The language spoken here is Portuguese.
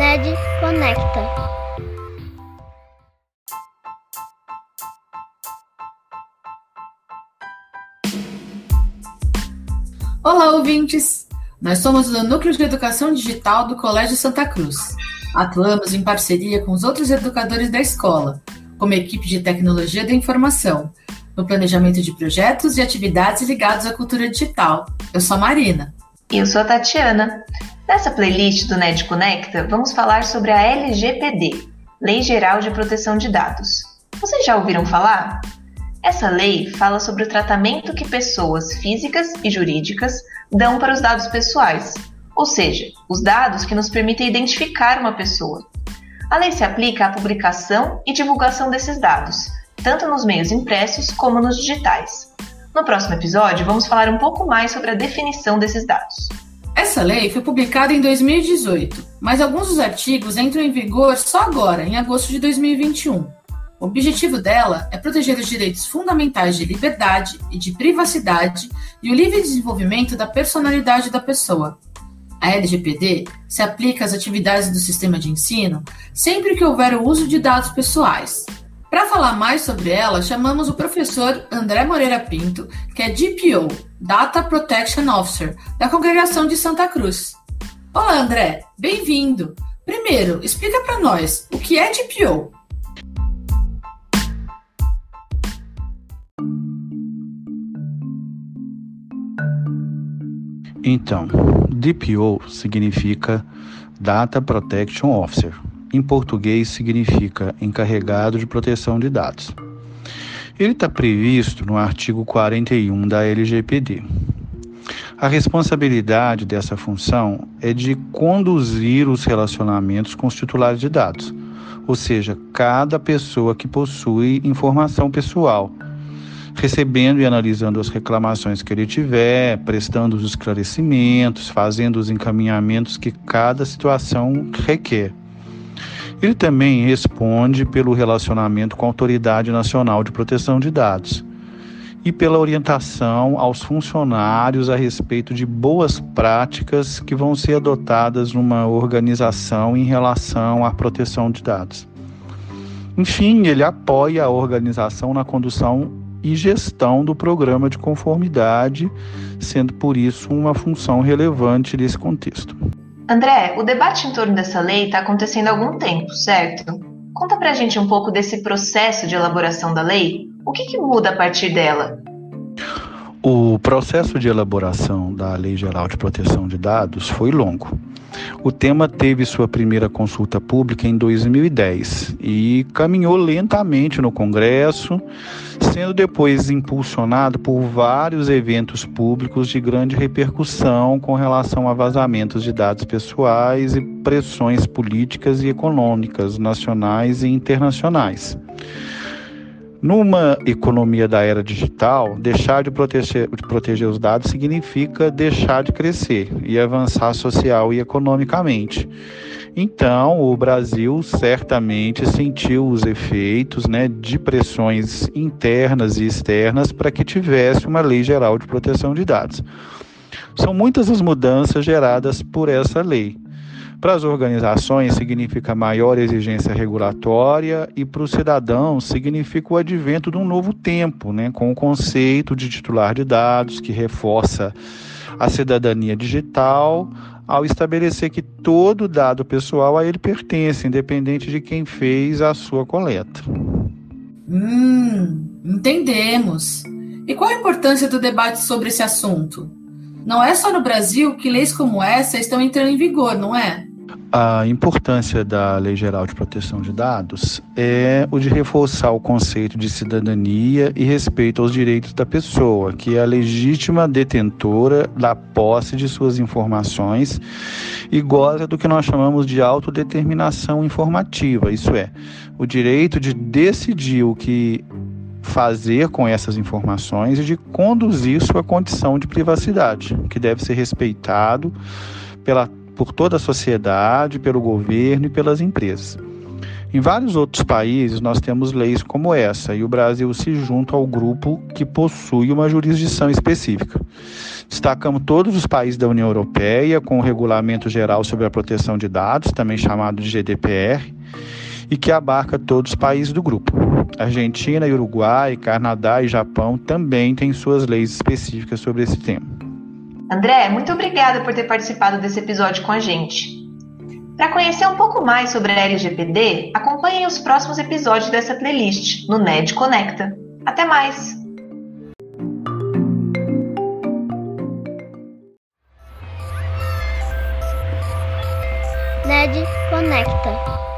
NED Conecta. Olá, ouvintes! Nós somos do Núcleo de Educação Digital do Colégio Santa Cruz. Atuamos em parceria com os outros educadores da escola, como equipe de tecnologia da informação, no planejamento de projetos e atividades ligados à cultura digital. Eu sou a Marina. E eu sou a Tatiana. Nessa playlist do NED Conecta, vamos falar sobre a LGPD, Lei Geral de Proteção de Dados. Vocês já ouviram falar? Essa lei fala sobre o tratamento que pessoas físicas e jurídicas dão para os dados pessoais, ou seja, os dados que nos permitem identificar uma pessoa. A lei se aplica à publicação e divulgação desses dados, tanto nos meios impressos como nos digitais. No próximo episódio, vamos falar um pouco mais sobre a definição desses dados. Essa lei foi publicada em 2018, mas alguns dos artigos entram em vigor só agora, em agosto de 2021. O objetivo dela é proteger os direitos fundamentais de liberdade e de privacidade e o livre desenvolvimento da personalidade da pessoa. A LGPD se aplica às atividades do sistema de ensino sempre que houver o uso de dados pessoais. Para falar mais sobre ela, chamamos o professor André Moreira Pinto, que é DPO, Data Protection Officer, da Congregação de Santa Cruz. Olá, André, bem-vindo! Primeiro, explica para nós o que é DPO. Então, DPO significa Data Protection Officer. Em português, significa encarregado de proteção de dados. Ele está previsto no artigo 41 da LGPD. A responsabilidade dessa função é de conduzir os relacionamentos com os titulares de dados, ou seja, cada pessoa que possui informação pessoal recebendo e analisando as reclamações que ele tiver, prestando os esclarecimentos, fazendo os encaminhamentos que cada situação requer. Ele também responde pelo relacionamento com a Autoridade Nacional de Proteção de Dados e pela orientação aos funcionários a respeito de boas práticas que vão ser adotadas numa organização em relação à proteção de dados. Enfim, ele apoia a organização na condução e gestão do programa de conformidade, sendo por isso uma função relevante nesse contexto. André, o debate em torno dessa lei está acontecendo há algum tempo, certo? Conta pra gente um pouco desse processo de elaboração da lei. O que, que muda a partir dela? O processo de elaboração da Lei Geral de Proteção de Dados foi longo. O tema teve sua primeira consulta pública em 2010 e caminhou lentamente no Congresso, sendo depois impulsionado por vários eventos públicos de grande repercussão com relação a vazamentos de dados pessoais e pressões políticas e econômicas nacionais e internacionais. Numa economia da era digital, deixar de proteger, de proteger, os dados significa deixar de crescer e avançar social e economicamente. Então, o Brasil certamente sentiu os efeitos né, de pressões internas e externas para que tivesse uma lei geral de proteção de dados. São muitas as mudanças geradas por essa lei. Para as organizações, significa maior exigência regulatória e para os cidadãos, significa o advento de um novo tempo, né, com o conceito de titular de dados, que reforça a cidadania digital, ao estabelecer que todo dado pessoal a ele pertence, independente de quem fez a sua coleta. Hum, entendemos. E qual a importância do debate sobre esse assunto? Não é só no Brasil que leis como essa estão entrando em vigor, não é? A importância da Lei Geral de Proteção de Dados é o de reforçar o conceito de cidadania e respeito aos direitos da pessoa, que é a legítima detentora da posse de suas informações e goza do que nós chamamos de autodeterminação informativa, isso é, o direito de decidir o que fazer com essas informações e de conduzir sua condição de privacidade, que deve ser respeitado pela por toda a sociedade, pelo governo e pelas empresas. Em vários outros países, nós temos leis como essa, e o Brasil se junta ao grupo que possui uma jurisdição específica. Destacamos todos os países da União Europeia, com o Regulamento Geral sobre a Proteção de Dados, também chamado de GDPR, e que abarca todos os países do grupo. Argentina, Uruguai, Canadá e Japão também têm suas leis específicas sobre esse tema. André, muito obrigada por ter participado desse episódio com a gente. Para conhecer um pouco mais sobre a LGPD, acompanhem os próximos episódios dessa playlist no NED Conecta. Até mais! NED Conecta